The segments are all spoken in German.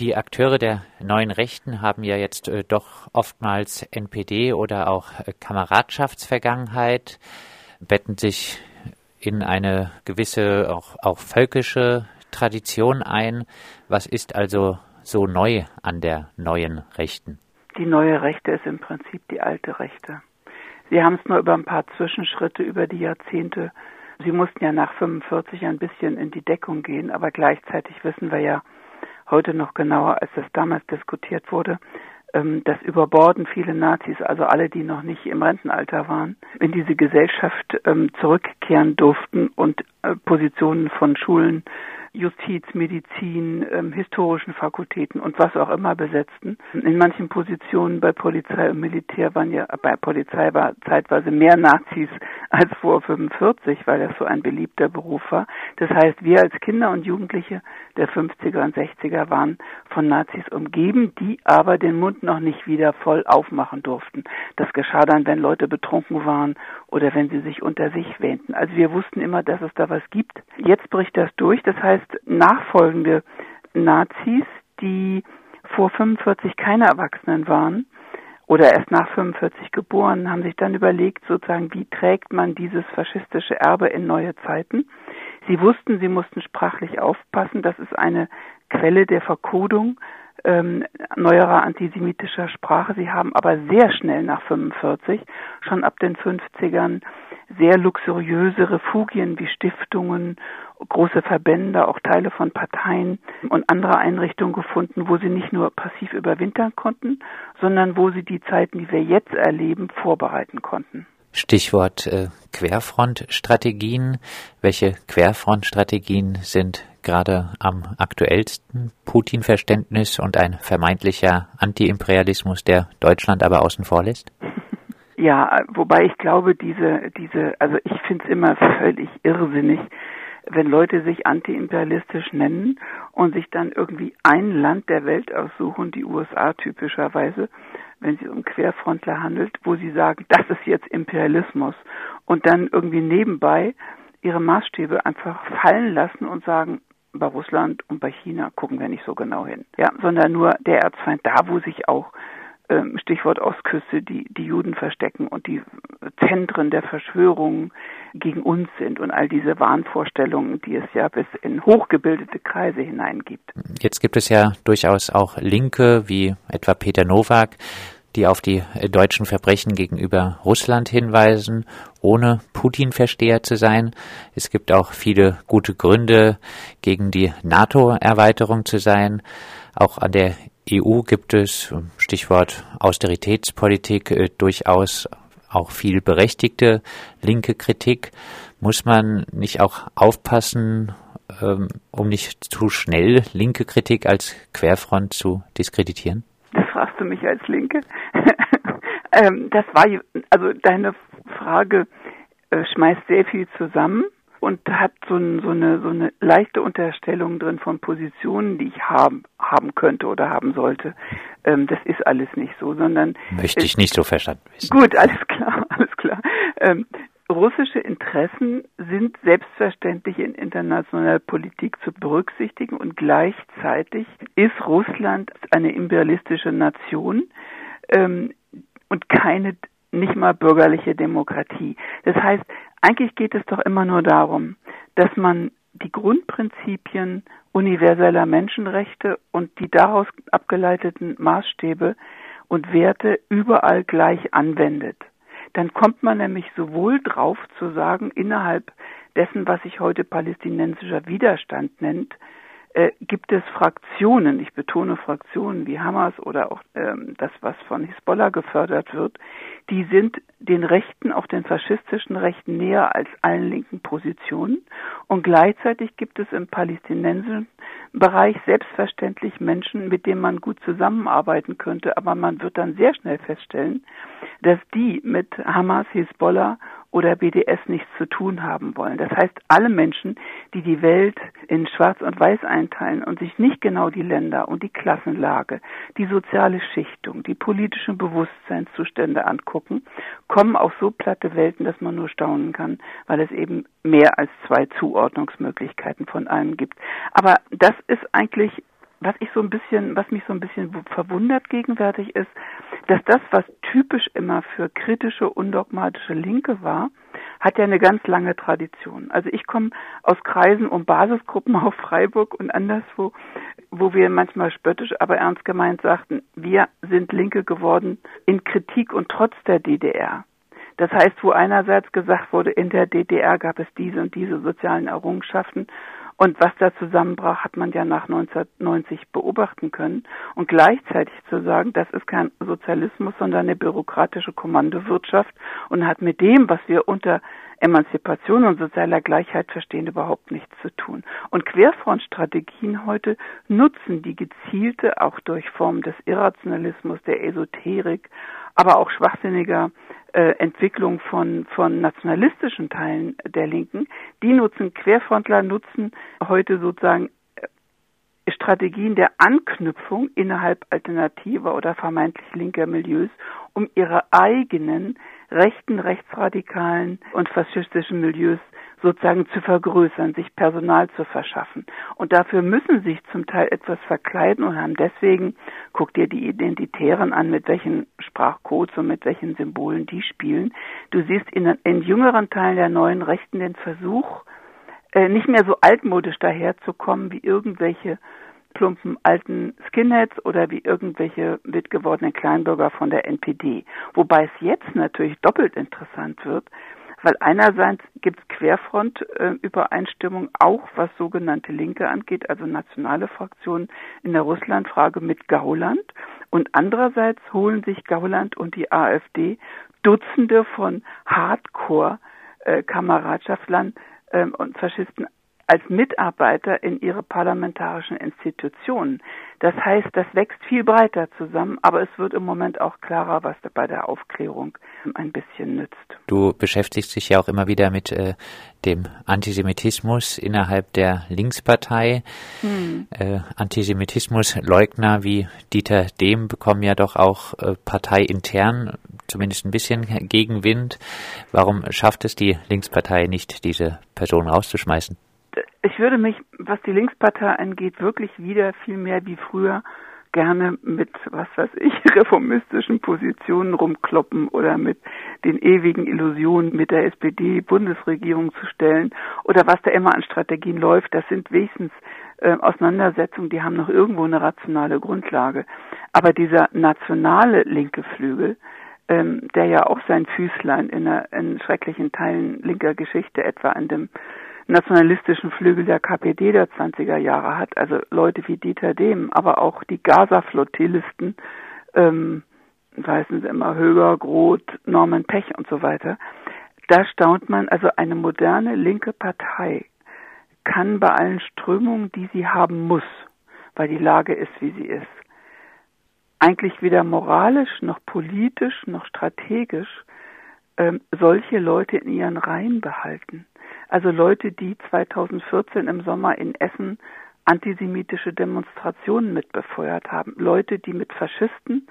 Die Akteure der neuen Rechten haben ja jetzt äh, doch oftmals NPD oder auch äh, Kameradschaftsvergangenheit, betten sich in eine gewisse, auch, auch völkische Tradition ein. Was ist also so neu an der neuen Rechten? Die neue Rechte ist im Prinzip die alte Rechte. Sie haben es nur über ein paar Zwischenschritte über die Jahrzehnte. Sie mussten ja nach 45 ein bisschen in die Deckung gehen, aber gleichzeitig wissen wir ja heute noch genauer, als das damals diskutiert wurde, ähm, das überborden viele Nazis, also alle, die noch nicht im Rentenalter waren, in diese Gesellschaft ähm, zurückkehren durften und äh, Positionen von Schulen Justiz, Medizin, ähm, historischen Fakultäten und was auch immer besetzten. In manchen Positionen bei Polizei und Militär waren ja bei Polizei war zeitweise mehr Nazis als vor 45, weil das so ein beliebter Beruf war. Das heißt, wir als Kinder und Jugendliche der 50er und 60er waren von Nazis umgeben, die aber den Mund noch nicht wieder voll aufmachen durften. Das geschah dann, wenn Leute betrunken waren oder wenn sie sich unter sich wähnten. Also wir wussten immer, dass es da was gibt. Jetzt bricht das durch. Das heißt, nachfolgende Nazis, die vor 45 keine Erwachsenen waren oder erst nach 45 geboren, haben sich dann überlegt, sozusagen, wie trägt man dieses faschistische Erbe in neue Zeiten. Sie wussten, sie mussten sprachlich aufpassen. Das ist eine Quelle der Verkodung ähm, neuerer antisemitischer Sprache. Sie haben aber sehr schnell nach 45, schon ab den 50ern, sehr luxuriöse Refugien wie Stiftungen, große Verbände, auch Teile von Parteien und andere Einrichtungen gefunden, wo sie nicht nur passiv überwintern konnten, sondern wo sie die Zeiten, die wir jetzt erleben, vorbereiten konnten. Stichwort äh, Querfrontstrategien. Welche Querfrontstrategien sind gerade am aktuellsten? Putin-Verständnis und ein vermeintlicher Antiimperialismus, der Deutschland aber außen vor lässt? Ja, wobei ich glaube, diese, diese, also ich finde es immer völlig irrsinnig, wenn Leute sich antiimperialistisch nennen und sich dann irgendwie ein Land der Welt aussuchen, die USA typischerweise, wenn sie um Querfrontler handelt, wo sie sagen, das ist jetzt Imperialismus und dann irgendwie nebenbei ihre Maßstäbe einfach fallen lassen und sagen, bei Russland und bei China gucken wir nicht so genau hin. Ja, sondern nur der Erzfeind da, wo sich auch Stichwort Ostküste, die, die Juden verstecken und die Zentren der Verschwörungen gegen uns sind und all diese Wahnvorstellungen, die es ja bis in hochgebildete Kreise hinein gibt. Jetzt gibt es ja durchaus auch Linke, wie etwa Peter Nowak, die auf die deutschen Verbrechen gegenüber Russland hinweisen, ohne Putin-Versteher zu sein. Es gibt auch viele gute Gründe, gegen die NATO-Erweiterung zu sein. Auch an der EU gibt es, Stichwort Austeritätspolitik, äh, durchaus auch viel berechtigte linke Kritik. Muss man nicht auch aufpassen, ähm, um nicht zu schnell linke Kritik als Querfront zu diskreditieren? Das fragst du mich als Linke. ähm, das war, also deine Frage äh, schmeißt sehr viel zusammen und hat so, ein, so, eine, so eine leichte Unterstellung drin von Positionen, die ich haben, haben könnte oder haben sollte. Ähm, das ist alles nicht so, sondern. Möchte ich nicht so verstanden wissen. Gut, alles klar, alles klar. Ähm, russische Interessen sind selbstverständlich in internationaler Politik zu berücksichtigen und gleichzeitig ist Russland eine imperialistische Nation ähm, und keine nicht mal bürgerliche Demokratie. Das heißt, eigentlich geht es doch immer nur darum, dass man die Grundprinzipien universeller Menschenrechte und die daraus abgeleiteten Maßstäbe und Werte überall gleich anwendet. Dann kommt man nämlich sowohl drauf zu sagen, innerhalb dessen, was sich heute palästinensischer Widerstand nennt, äh, gibt es Fraktionen, ich betone Fraktionen wie Hamas oder auch ähm, das, was von Hisbollah gefördert wird, die sind den Rechten, auch den faschistischen Rechten näher als allen linken Positionen. Und gleichzeitig gibt es im palästinensischen Bereich selbstverständlich Menschen, mit denen man gut zusammenarbeiten könnte, aber man wird dann sehr schnell feststellen, dass die mit Hamas, Hisbollah oder BDS nichts zu tun haben wollen. Das heißt, alle Menschen, die die Welt in Schwarz und Weiß einteilen und sich nicht genau die Länder und die Klassenlage, die soziale Schichtung, die politischen Bewusstseinszustände angucken, kommen auf so platte Welten, dass man nur staunen kann, weil es eben mehr als zwei Zuordnungsmöglichkeiten von einem gibt. Aber das ist eigentlich was ich so ein bisschen, was mich so ein bisschen verwundert gegenwärtig ist, dass das, was typisch immer für kritische, undogmatische Linke war, hat ja eine ganz lange Tradition. Also ich komme aus Kreisen und Basisgruppen auf Freiburg und anderswo, wo wir manchmal spöttisch, aber ernst gemeint sagten, wir sind Linke geworden in Kritik und trotz der DDR. Das heißt, wo einerseits gesagt wurde, in der DDR gab es diese und diese sozialen Errungenschaften und was da zusammenbrach, hat man ja nach 1990 beobachten können. Und gleichzeitig zu sagen, das ist kein Sozialismus, sondern eine bürokratische Kommandowirtschaft und hat mit dem, was wir unter Emanzipation und sozialer Gleichheit verstehen, überhaupt nichts zu tun. Und Querfrontstrategien heute nutzen die gezielte, auch durch Formen des Irrationalismus, der Esoterik, aber auch schwachsinniger äh, Entwicklung von, von nationalistischen Teilen der Linken, die nutzen, Querfrontler nutzen heute sozusagen äh, Strategien der Anknüpfung innerhalb alternativer oder vermeintlich linker Milieus, um ihre eigenen rechten, rechtsradikalen und faschistischen Milieus sozusagen zu vergrößern, sich Personal zu verschaffen. Und dafür müssen sich zum Teil etwas verkleiden und haben deswegen, guck dir die Identitären an, mit welchen Sprachcodes und mit welchen Symbolen die spielen. Du siehst in, in jüngeren Teilen der neuen Rechten den Versuch, äh, nicht mehr so altmodisch daherzukommen wie irgendwelche plumpen alten Skinheads oder wie irgendwelche mitgewordenen Kleinbürger von der NPD. Wobei es jetzt natürlich doppelt interessant wird, weil einerseits gibt es Querfront-Übereinstimmung, äh, auch was sogenannte Linke angeht, also nationale Fraktionen in der Russlandfrage mit Gauland. Und andererseits holen sich Gauland und die AfD Dutzende von Hardcore-Kameradschaftlern äh, und Faschisten als Mitarbeiter in ihre parlamentarischen Institutionen. Das heißt, das wächst viel breiter zusammen, aber es wird im Moment auch klarer, was bei der Aufklärung ein bisschen nützt. Du beschäftigst dich ja auch immer wieder mit äh, dem Antisemitismus innerhalb der Linkspartei. Hm. Äh, Antisemitismusleugner wie Dieter Dehm bekommen ja doch auch äh, parteiintern zumindest ein bisschen Gegenwind. Warum schafft es die Linkspartei nicht, diese Person rauszuschmeißen? Ich würde mich, was die Linkspartei angeht, wirklich wieder viel mehr wie früher gerne mit, was weiß ich, reformistischen Positionen rumkloppen oder mit den ewigen Illusionen mit der SPD-Bundesregierung zu stellen oder was da immer an Strategien läuft. Das sind wenigstens äh, Auseinandersetzungen, die haben noch irgendwo eine rationale Grundlage. Aber dieser nationale linke Flügel, ähm, der ja auch sein Füßlein in, einer, in schrecklichen Teilen linker Geschichte etwa an dem nationalistischen Flügel der KPD der 20er Jahre hat, also Leute wie Dieter Dehm, aber auch die Gaza-Flottillisten, ähm, heißen sie immer Höger, Groth, Norman Pech und so weiter. Da staunt man, also eine moderne linke Partei kann bei allen Strömungen, die sie haben muss, weil die Lage ist, wie sie ist, eigentlich weder moralisch noch politisch noch strategisch ähm, solche Leute in ihren Reihen behalten. Also Leute, die 2014 im Sommer in Essen antisemitische Demonstrationen mitbefeuert haben. Leute, die mit Faschisten,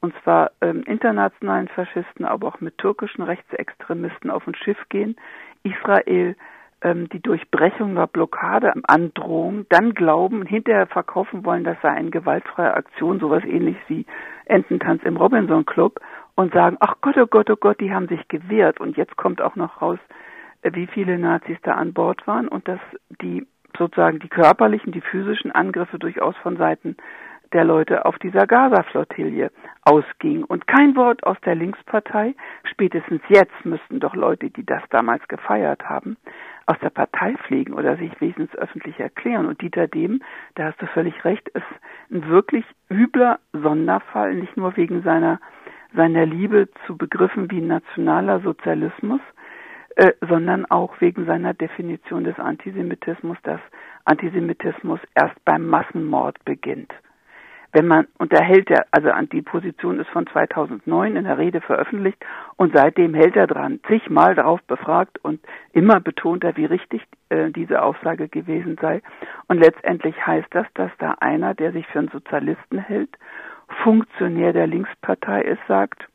und zwar ähm, internationalen Faschisten, aber auch mit türkischen Rechtsextremisten auf ein Schiff gehen, Israel ähm, die Durchbrechung der Blockade androhen, dann glauben, hinterher verkaufen wollen, das sei eine gewaltfreie Aktion, sowas ähnlich wie Ententanz im Robinson Club und sagen, ach Gott, oh Gott, oh Gott, die haben sich gewehrt und jetzt kommt auch noch raus, wie viele Nazis da an Bord waren und dass die sozusagen die körperlichen, die physischen Angriffe durchaus von Seiten der Leute auf dieser Gaza-Flottille ausging. Und kein Wort aus der Linkspartei. Spätestens jetzt müssten doch Leute, die das damals gefeiert haben, aus der Partei fliegen oder sich wesentlich öffentlich erklären. Und Dieter Dehm, da hast du völlig recht, ist ein wirklich übler Sonderfall, nicht nur wegen seiner, seiner Liebe zu Begriffen wie nationaler Sozialismus, äh, sondern auch wegen seiner Definition des Antisemitismus, dass Antisemitismus erst beim Massenmord beginnt. Wenn man, und da hält er, also die Position ist von 2009 in der Rede veröffentlicht und seitdem hält er dran, zigmal darauf befragt und immer betont er, wie richtig äh, diese Aussage gewesen sei. Und letztendlich heißt das, dass da einer, der sich für einen Sozialisten hält, Funktionär der Linkspartei ist, sagt,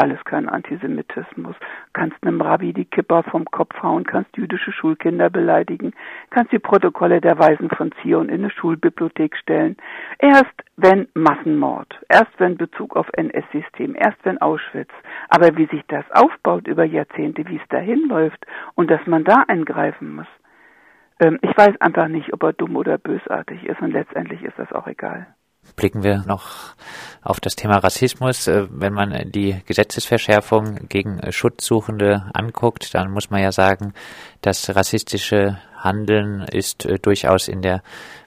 alles kein Antisemitismus. Kannst einem Rabbi die Kipper vom Kopf hauen, kannst jüdische Schulkinder beleidigen, kannst die Protokolle der Weisen von Zion in eine Schulbibliothek stellen. Erst wenn Massenmord, erst wenn Bezug auf NS-System, erst wenn Auschwitz. Aber wie sich das aufbaut über Jahrzehnte, wie es dahin läuft und dass man da eingreifen muss. Ähm, ich weiß einfach nicht, ob er dumm oder bösartig ist und letztendlich ist das auch egal blicken wir noch auf das Thema Rassismus. Äh, wenn man die Gesetzesverschärfung gegen Schutzsuchende anguckt, dann muss man ja sagen, das rassistische Handeln ist äh, durchaus in der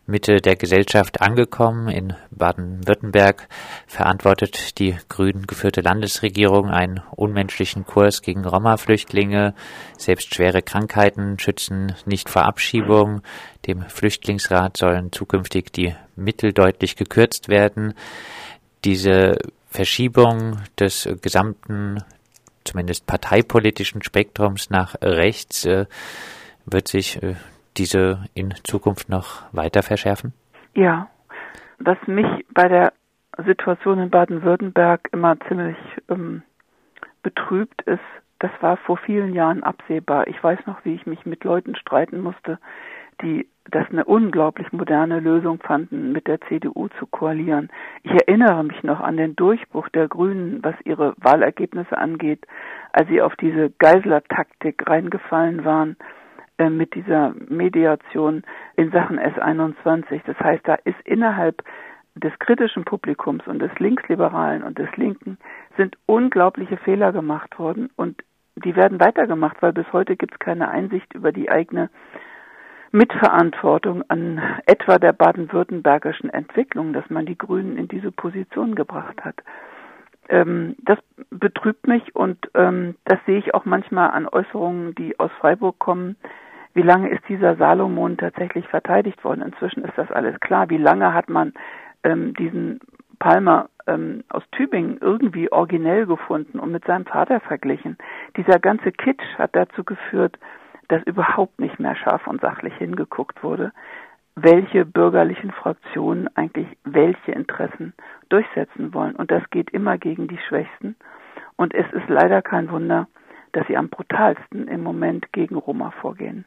Mitte der Gesellschaft angekommen. In Baden-Württemberg verantwortet die grün geführte Landesregierung einen unmenschlichen Kurs gegen Roma-Flüchtlinge. Selbst schwere Krankheiten schützen nicht vor Abschiebung. Dem Flüchtlingsrat sollen zukünftig die Mittel deutlich gekürzt werden. Diese Verschiebung des gesamten, zumindest parteipolitischen Spektrums nach rechts äh, wird sich äh, diese in Zukunft noch weiter verschärfen? Ja, was mich bei der Situation in Baden-Württemberg immer ziemlich ähm, betrübt ist, das war vor vielen Jahren absehbar. Ich weiß noch, wie ich mich mit Leuten streiten musste, die das eine unglaublich moderne Lösung fanden, mit der CDU zu koalieren. Ich erinnere mich noch an den Durchbruch der Grünen, was ihre Wahlergebnisse angeht, als sie auf diese Geisler-Taktik reingefallen waren äh, mit dieser Mediation in Sachen S21. Das heißt, da ist innerhalb des kritischen Publikums und des Linksliberalen und des Linken sind unglaubliche Fehler gemacht worden und die werden weitergemacht, weil bis heute gibt es keine Einsicht über die eigene Mitverantwortung an etwa der baden-württembergischen Entwicklung, dass man die Grünen in diese Position gebracht hat. Ähm, das betrübt mich und ähm, das sehe ich auch manchmal an Äußerungen, die aus Freiburg kommen, wie lange ist dieser Salomon tatsächlich verteidigt worden? Inzwischen ist das alles klar. Wie lange hat man ähm, diesen Palmer ähm, aus Tübingen irgendwie originell gefunden und mit seinem Vater verglichen? Dieser ganze Kitsch hat dazu geführt, dass überhaupt nicht mehr scharf und sachlich hingeguckt wurde, welche bürgerlichen Fraktionen eigentlich welche Interessen durchsetzen wollen. Und das geht immer gegen die Schwächsten. Und es ist leider kein Wunder, dass sie am brutalsten im Moment gegen Roma vorgehen.